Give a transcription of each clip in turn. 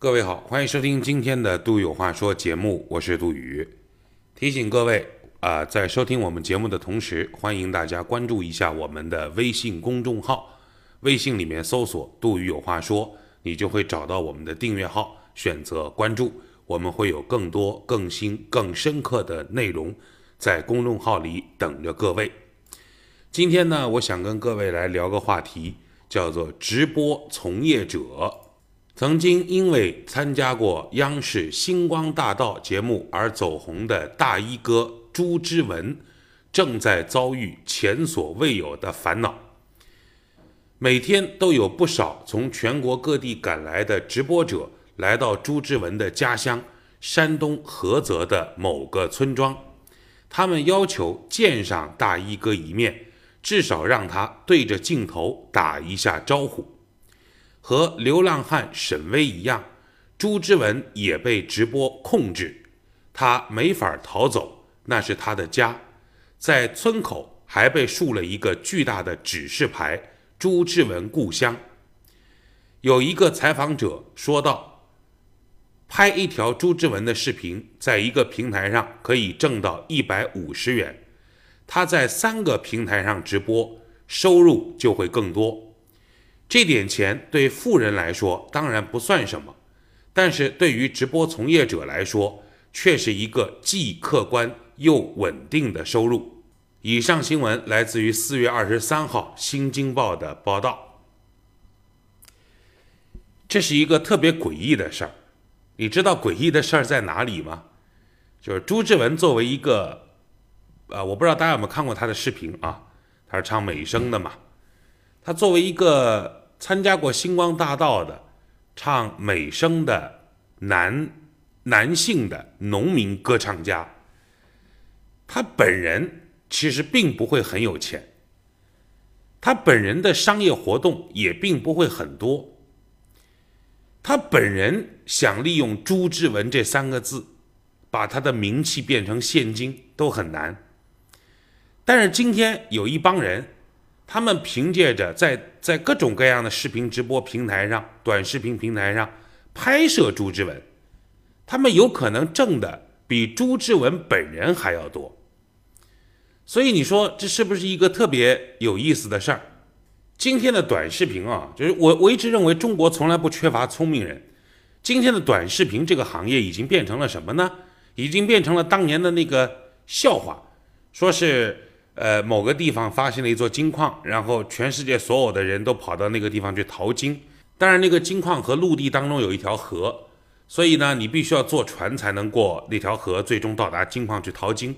各位好，欢迎收听今天的《杜有话说》节目，我是杜宇。提醒各位啊、在收听我们节目的同时，欢迎大家关注一下我们的微信公众号，微信里面搜索“杜宇有话说”，你就会找到我们的订阅号，选择关注，我们会有更多、更新、更深刻的内容在公众号里等着各位。今天呢，我想跟各位来聊个话题，叫做直播从业者。曾经因为参加过央视《星光大道》节目而走红的大衣哥朱之文，正在遭遇前所未有的烦恼。每天都有不少从全国各地赶来的直播者来到朱之文的家乡山东菏泽的某个村庄，他们要求见上大衣哥一面，至少让他对着镜头打一下招呼。和流浪汉沈巍一样，朱之文也被直播控制，他没法逃走，那是他的家。在村口还被竖了一个巨大的指示牌：“朱之文故乡。”有一个采访者说道：“拍一条朱之文的视频，在一个平台上可以挣到一百五十元，他在三个平台上直播，收入就会更多。”这点钱对富人来说当然不算什么，但是对于直播从业者来说，却是一个既客观又稳定的收入。以上新闻来自于四月二十三号《新京报》的报道。这是一个特别诡异的事儿，你知道诡异的事儿在哪里吗？就是朱之文作为一个，呃，我不知道大家有没有看过他的视频啊，他是唱美声的嘛。他作为一个参加过星光大道的唱美声的男男性的农民歌唱家，他本人其实并不会很有钱，他本人的商业活动也并不会很多，他本人想利用朱之文这三个字，把他的名气变成现金都很难，但是今天有一帮人。他们凭借着在在各种各样的视频直播平台上、短视频平台上拍摄朱之文，他们有可能挣的比朱之文本人还要多。所以你说这是不是一个特别有意思的事儿？今天的短视频啊，就是我我一直认为中国从来不缺乏聪明人。今天的短视频这个行业已经变成了什么呢？已经变成了当年的那个笑话，说是。呃，某个地方发现了一座金矿，然后全世界所有的人都跑到那个地方去淘金。当然，那个金矿和陆地当中有一条河，所以呢，你必须要坐船才能过那条河，最终到达金矿去淘金。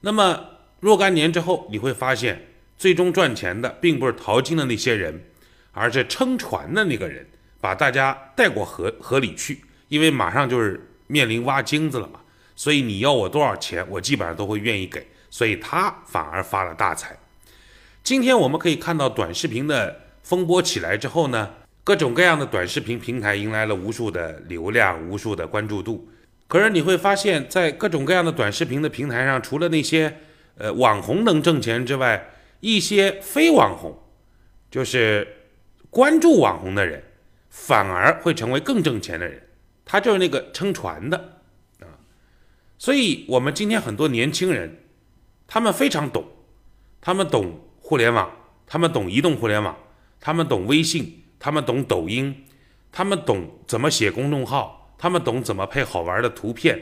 那么若干年之后，你会发现，最终赚钱的并不是淘金的那些人，而是撑船的那个人，把大家带过河河里去，因为马上就是面临挖金子了嘛。所以你要我多少钱，我基本上都会愿意给。所以他反而发了大财。今天我们可以看到短视频的风波起来之后呢，各种各样的短视频平台迎来了无数的流量、无数的关注度。可是你会发现在各种各样的短视频的平台上，除了那些呃网红能挣钱之外，一些非网红，就是关注网红的人，反而会成为更挣钱的人。他就是那个撑船的啊。所以我们今天很多年轻人。他们非常懂，他们懂互联网，他们懂移动互联网，他们懂微信，他们懂抖音，他们懂怎么写公众号，他们懂怎么配好玩的图片，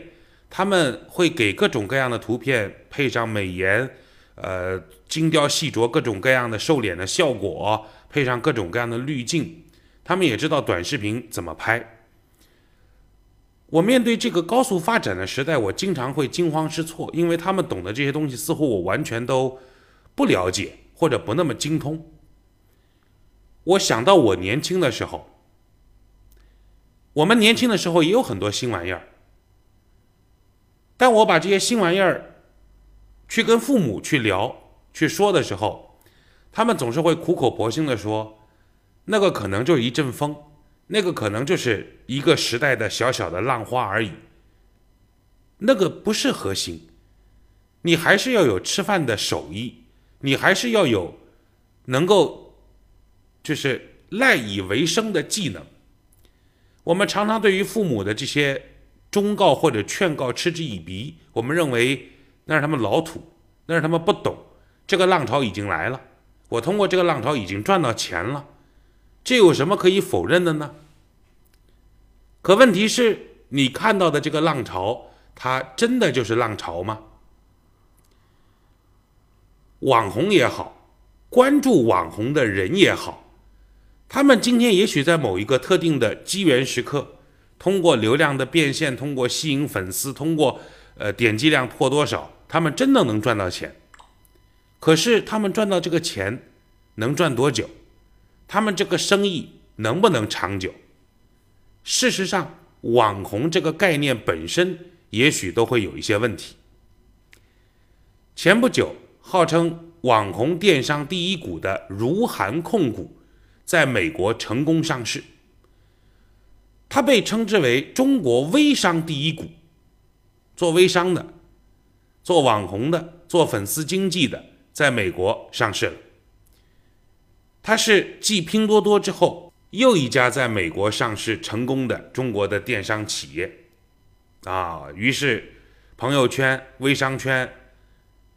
他们会给各种各样的图片配上美颜，呃，精雕细琢各种各样的瘦脸的效果，配上各种各样的滤镜，他们也知道短视频怎么拍。我面对这个高速发展的时代，我经常会惊慌失措，因为他们懂的这些东西似乎我完全都不了解或者不那么精通。我想到我年轻的时候，我们年轻的时候也有很多新玩意儿，但我把这些新玩意儿去跟父母去聊、去说的时候，他们总是会苦口婆心的说，那个可能就是一阵风。那个可能就是一个时代的小小的浪花而已，那个不是核心，你还是要有吃饭的手艺，你还是要有能够就是赖以为生的技能。我们常常对于父母的这些忠告或者劝告嗤之以鼻，我们认为那是他们老土，那是他们不懂。这个浪潮已经来了，我通过这个浪潮已经赚到钱了，这有什么可以否认的呢？可问题是，你看到的这个浪潮，它真的就是浪潮吗？网红也好，关注网红的人也好，他们今天也许在某一个特定的机缘时刻，通过流量的变现，通过吸引粉丝，通过呃点击量破多少，他们真的能赚到钱。可是他们赚到这个钱能赚多久？他们这个生意能不能长久？事实上，网红这个概念本身也许都会有一些问题。前不久，号称网红电商第一股的如涵控股在美国成功上市，它被称之为中国微商第一股。做微商的、做网红的、做粉丝经济的，在美国上市了。它是继拼多多之后。又一家在美国上市成功的中国的电商企业，啊，于是朋友圈、微商圈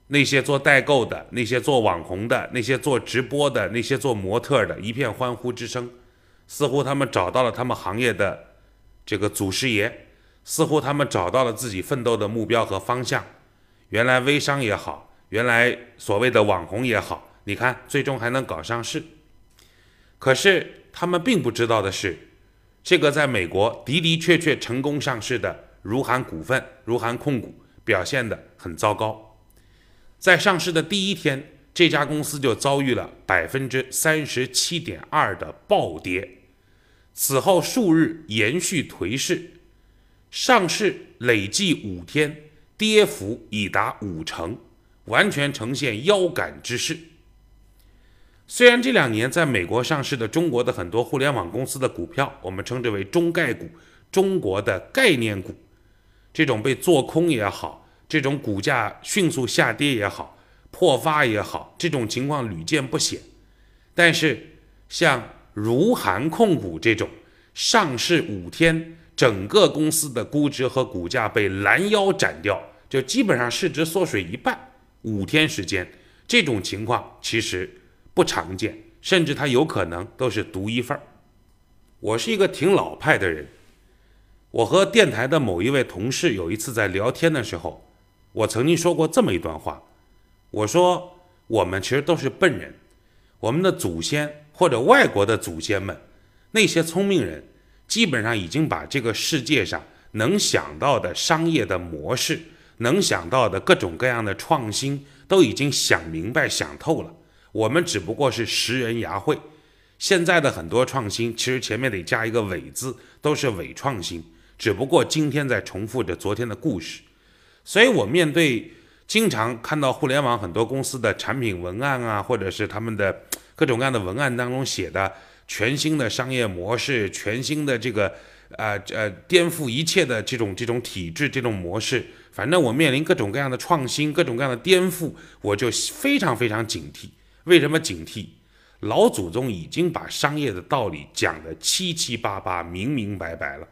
那些做代购的、那些做网红的、那些做直播的、那些做模特的，一片欢呼之声，似乎他们找到了他们行业的这个祖师爷，似乎他们找到了自己奋斗的目标和方向。原来微商也好，原来所谓的网红也好，你看最终还能搞上市，可是。他们并不知道的是，这个在美国的的确确成功上市的如涵股份、如涵控股表现的很糟糕。在上市的第一天，这家公司就遭遇了百分之三十七点二的暴跌，此后数日延续颓势，上市累计五天跌幅已达五成，完全呈现腰杆之势。虽然这两年在美国上市的中国的很多互联网公司的股票，我们称之为中概股，中国的概念股，这种被做空也好，这种股价迅速下跌也好，破发也好，这种情况屡见不鲜。但是像如涵控股这种上市五天，整个公司的估值和股价被拦腰斩掉，就基本上市值缩水一半，五天时间，这种情况其实。不常见，甚至他有可能都是独一份儿。我是一个挺老派的人，我和电台的某一位同事有一次在聊天的时候，我曾经说过这么一段话，我说我们其实都是笨人，我们的祖先或者外国的祖先们，那些聪明人，基本上已经把这个世界上能想到的商业的模式，能想到的各种各样的创新，都已经想明白想透了。我们只不过是识人牙慧，现在的很多创新其实前面得加一个伪字，都是伪创新。只不过今天在重复着昨天的故事，所以我面对经常看到互联网很多公司的产品文案啊，或者是他们的各种各样的文案当中写的全新的商业模式，全新的这个呃呃颠覆一切的这种这种体制这种模式，反正我面临各种各样的创新，各种各样的颠覆，我就非常非常警惕。为什么警惕？老祖宗已经把商业的道理讲得七七八八、明明白白了。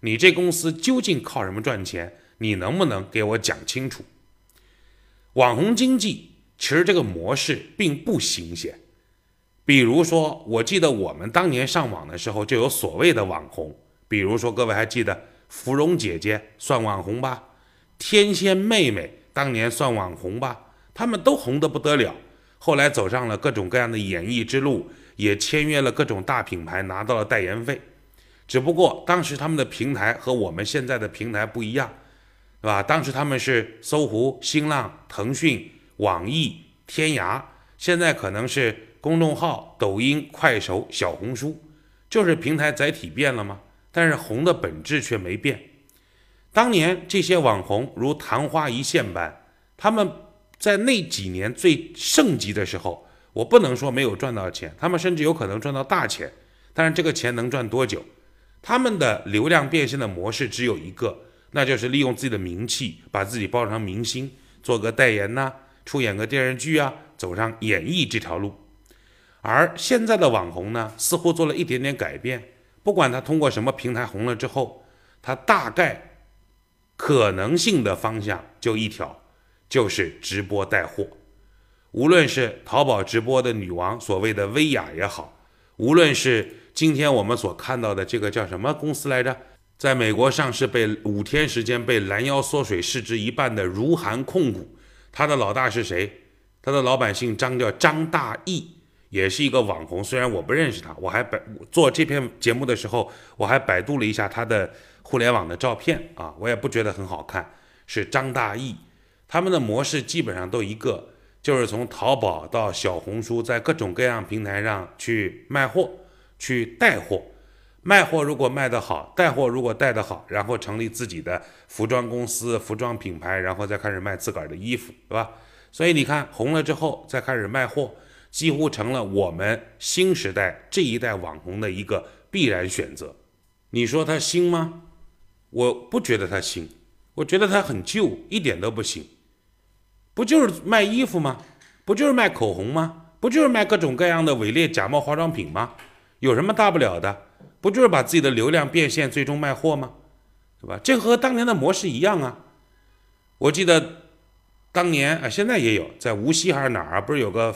你这公司究竟靠什么赚钱？你能不能给我讲清楚？网红经济其实这个模式并不新鲜。比如说，我记得我们当年上网的时候就有所谓的网红，比如说各位还记得芙蓉姐姐算网红吧？天仙妹妹当年算网红吧？他们都红得不得了。后来走上了各种各样的演艺之路，也签约了各种大品牌，拿到了代言费。只不过当时他们的平台和我们现在的平台不一样，是吧？当时他们是搜狐、新浪、腾讯、网易、天涯，现在可能是公众号、抖音、快手、小红书，就是平台载体变了吗？但是红的本质却没变。当年这些网红如昙花一现般，他们。在那几年最盛极的时候，我不能说没有赚到钱，他们甚至有可能赚到大钱。但是这个钱能赚多久？他们的流量变现的模式只有一个，那就是利用自己的名气，把自己包装成明星，做个代言呐，出演个电视剧啊，走上演艺这条路。而现在的网红呢，似乎做了一点点改变，不管他通过什么平台红了之后，他大概可能性的方向就一条，就是直播带货。无论是淘宝直播的女王，所谓的薇娅也好，无论是今天我们所看到的这个叫什么公司来着，在美国上市被五天时间被拦腰缩水，市值一半的如涵控股，它的老大是谁？他的老板姓张，叫张大义，也是一个网红。虽然我不认识他，我还百做这篇节目的时候，我还百度了一下他的互联网的照片啊，我也不觉得很好看。是张大义，他们的模式基本上都一个。就是从淘宝到小红书，在各种各样平台上去卖货、去带货。卖货如果卖得好，带货如果带得好，然后成立自己的服装公司、服装品牌，然后再开始卖自个儿的衣服，对吧？所以你看，红了之后再开始卖货，几乎成了我们新时代这一代网红的一个必然选择。你说他新吗？我不觉得他新，我觉得他很旧，一点都不新。不就是卖衣服吗？不就是卖口红吗？不就是卖各种各样的伪劣假冒化妆品吗？有什么大不了的？不就是把自己的流量变现，最终卖货吗？对吧？这和当年的模式一样啊！我记得当年啊，现在也有，在无锡还是哪儿啊，不是有个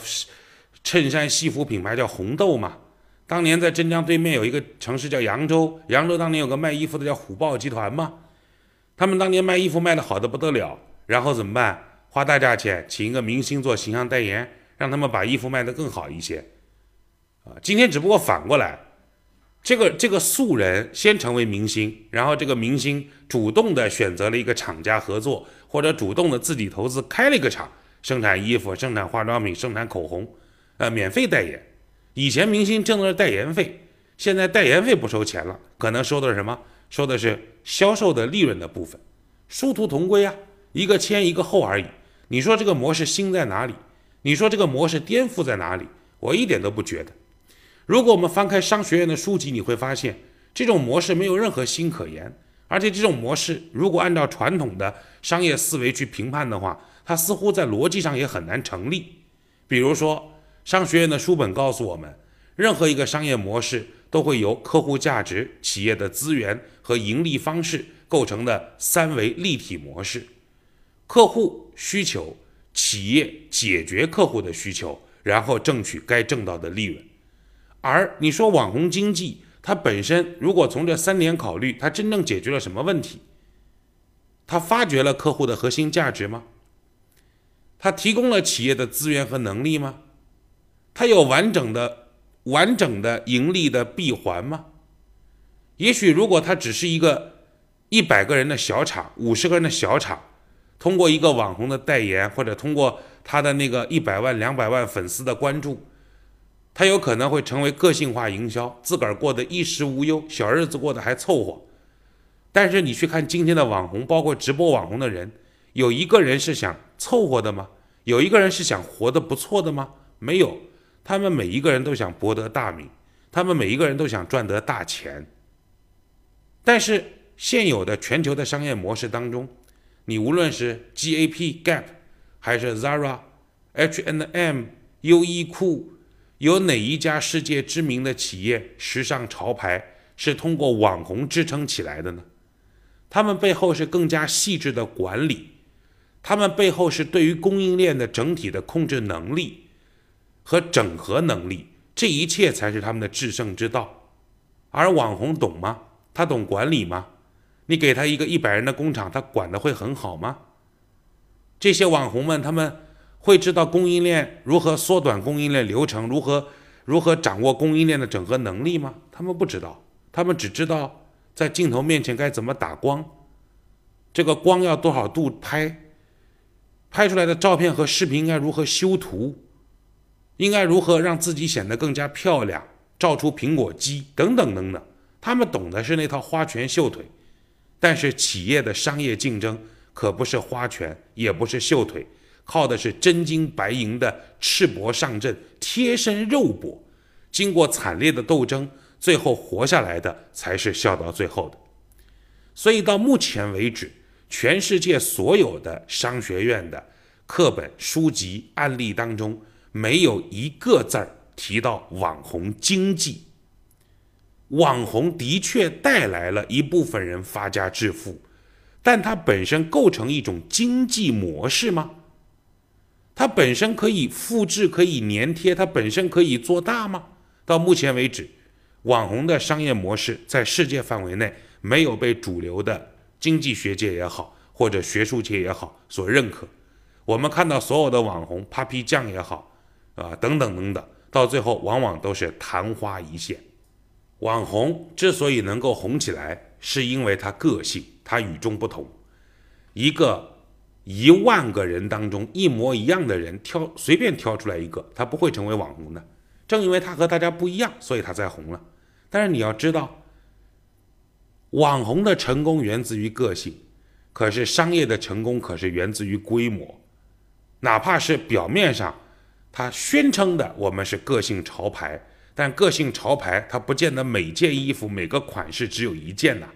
衬衫西服品牌叫红豆吗？当年在镇江对面有一个城市叫扬州，扬州当年有个卖衣服的叫虎豹集团吗，他们当年卖衣服卖的好的不得了，然后怎么办？花大价钱请一个明星做形象代言，让他们把衣服卖得更好一些，啊，今天只不过反过来，这个这个素人先成为明星，然后这个明星主动的选择了一个厂家合作，或者主动的自己投资开了一个厂，生产衣服、生产化妆品、生产口红，呃，免费代言。以前明星挣的是代言费，现在代言费不收钱了，可能收的是什么？收的是销售的利润的部分，殊途同归啊，一个前一个后而已。你说这个模式新在哪里？你说这个模式颠覆在哪里？我一点都不觉得。如果我们翻开商学院的书籍，你会发现这种模式没有任何新可言，而且这种模式如果按照传统的商业思维去评判的话，它似乎在逻辑上也很难成立。比如说，商学院的书本告诉我们，任何一个商业模式都会由客户价值、企业的资源和盈利方式构成的三维立体模式。客户需求，企业解决客户的需求，然后挣取该挣到的利润。而你说网红经济，它本身如果从这三点考虑，它真正解决了什么问题？它发掘了客户的核心价值吗？它提供了企业的资源和能力吗？它有完整的、完整的盈利的闭环吗？也许如果它只是一个一百个人的小厂，五十个人的小厂。通过一个网红的代言，或者通过他的那个一百万、两百万粉丝的关注，他有可能会成为个性化营销，自个儿过得衣食无忧，小日子过得还凑合。但是你去看今天的网红，包括直播网红的人，有一个人是想凑合的吗？有一个人是想活得不错的吗？没有，他们每一个人都想博得大名，他们每一个人都想赚得大钱。但是现有的全球的商业模式当中，你无论是 GAP Gap，还是 Zara、H&M、优衣库，有哪一家世界知名的企业时尚潮牌是通过网红支撑起来的呢？他们背后是更加细致的管理，他们背后是对于供应链的整体的控制能力和整合能力，这一切才是他们的制胜之道。而网红懂吗？他懂管理吗？你给他一个一百人的工厂，他管的会很好吗？这些网红们，他们会知道供应链如何缩短供应链流程，如何如何掌握供应链的整合能力吗？他们不知道，他们只知道在镜头面前该怎么打光，这个光要多少度拍，拍出来的照片和视频应该如何修图，应该如何让自己显得更加漂亮，照出苹果肌等等等等。他们懂的是那套花拳绣腿。但是企业的商业竞争可不是花拳，也不是秀腿，靠的是真金白银的赤膊上阵、贴身肉搏。经过惨烈的斗争，最后活下来的才是笑到最后的。所以到目前为止，全世界所有的商学院的课本、书籍、案例当中，没有一个字儿提到网红经济。网红的确带来了一部分人发家致富，但它本身构成一种经济模式吗？它本身可以复制、可以粘贴，它本身可以做大吗？到目前为止，网红的商业模式在世界范围内没有被主流的经济学界也好，或者学术界也好所认可。我们看到所有的网红，Papi 酱也好，啊，等等等等，到最后往往都是昙花一现。网红之所以能够红起来，是因为他个性，他与众不同。一个。一万个人当中一模一样的人挑随便挑出来一个，他不会成为网红的。正因为他和大家不一样，所以他才红了。但是你要知道，网红的成功源自于个性，可是商业的成功可是源自于规模。哪怕是表面上他宣称的我们是个性潮牌，但个性潮牌它不见得每件衣服每个款式只有一件呐。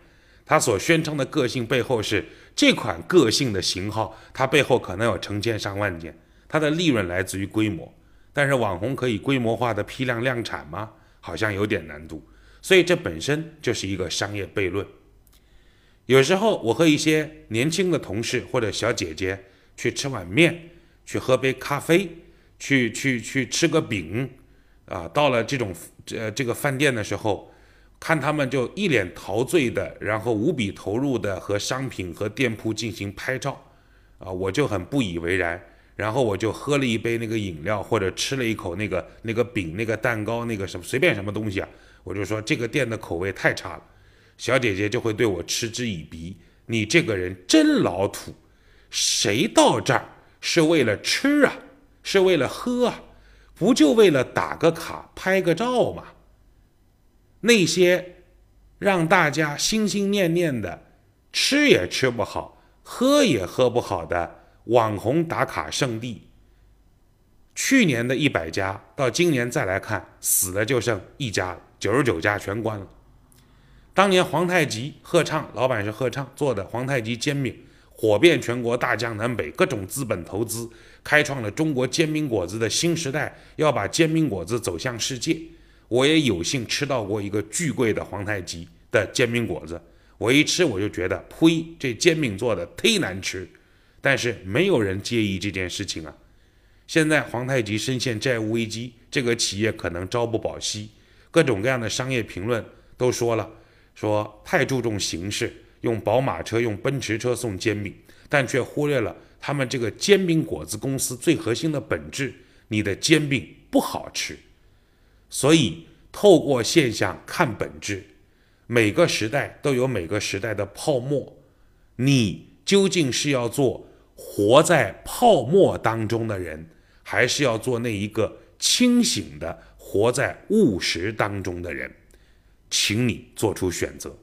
它所宣称的个性背后是。这款个性的型号，它背后可能有成千上万件，它的利润来自于规模。但是网红可以规模化的批量量产吗？好像有点难度。所以这本身就是一个商业悖论。有时候我和一些年轻的同事或者小姐姐去吃碗面，去喝杯咖啡，去去去吃个饼，啊，到了这种呃这个饭店的时候。看他们就一脸陶醉的，然后无比投入的和商品和店铺进行拍照，啊，我就很不以为然。然后我就喝了一杯那个饮料，或者吃了一口那个那个饼、那个蛋糕、那个什么随便什么东西啊，我就说这个店的口味太差了。小姐姐就会对我嗤之以鼻：“你这个人真老土，谁到这儿是为了吃啊？是为了喝啊？不就为了打个卡、拍个照吗？”那些让大家心心念念的吃也吃不好、喝也喝不好的网红打卡圣地，去年的一百家到今年再来看，死的就剩一家了，九十九家全关了。当年皇太极贺畅老板是贺畅做的皇太极煎饼，火遍全国，大江南北，各种资本投资，开创了中国煎饼果子的新时代，要把煎饼果子走向世界。我也有幸吃到过一个巨贵的皇太极的煎饼果子，我一吃我就觉得，呸，这煎饼做的忒难吃。但是没有人介意这件事情啊。现在皇太极深陷债务危机，这个企业可能朝不保夕。各种各样的商业评论都说了，说太注重形式，用宝马车、用奔驰车送煎饼，但却忽略了他们这个煎饼果子公司最核心的本质：你的煎饼不好吃。所以，透过现象看本质，每个时代都有每个时代的泡沫。你究竟是要做活在泡沫当中的人，还是要做那一个清醒的活在务实当中的人？请你做出选择。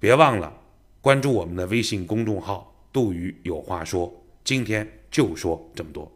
别忘了关注我们的微信公众号“杜宇有话说”。今天就说这么多。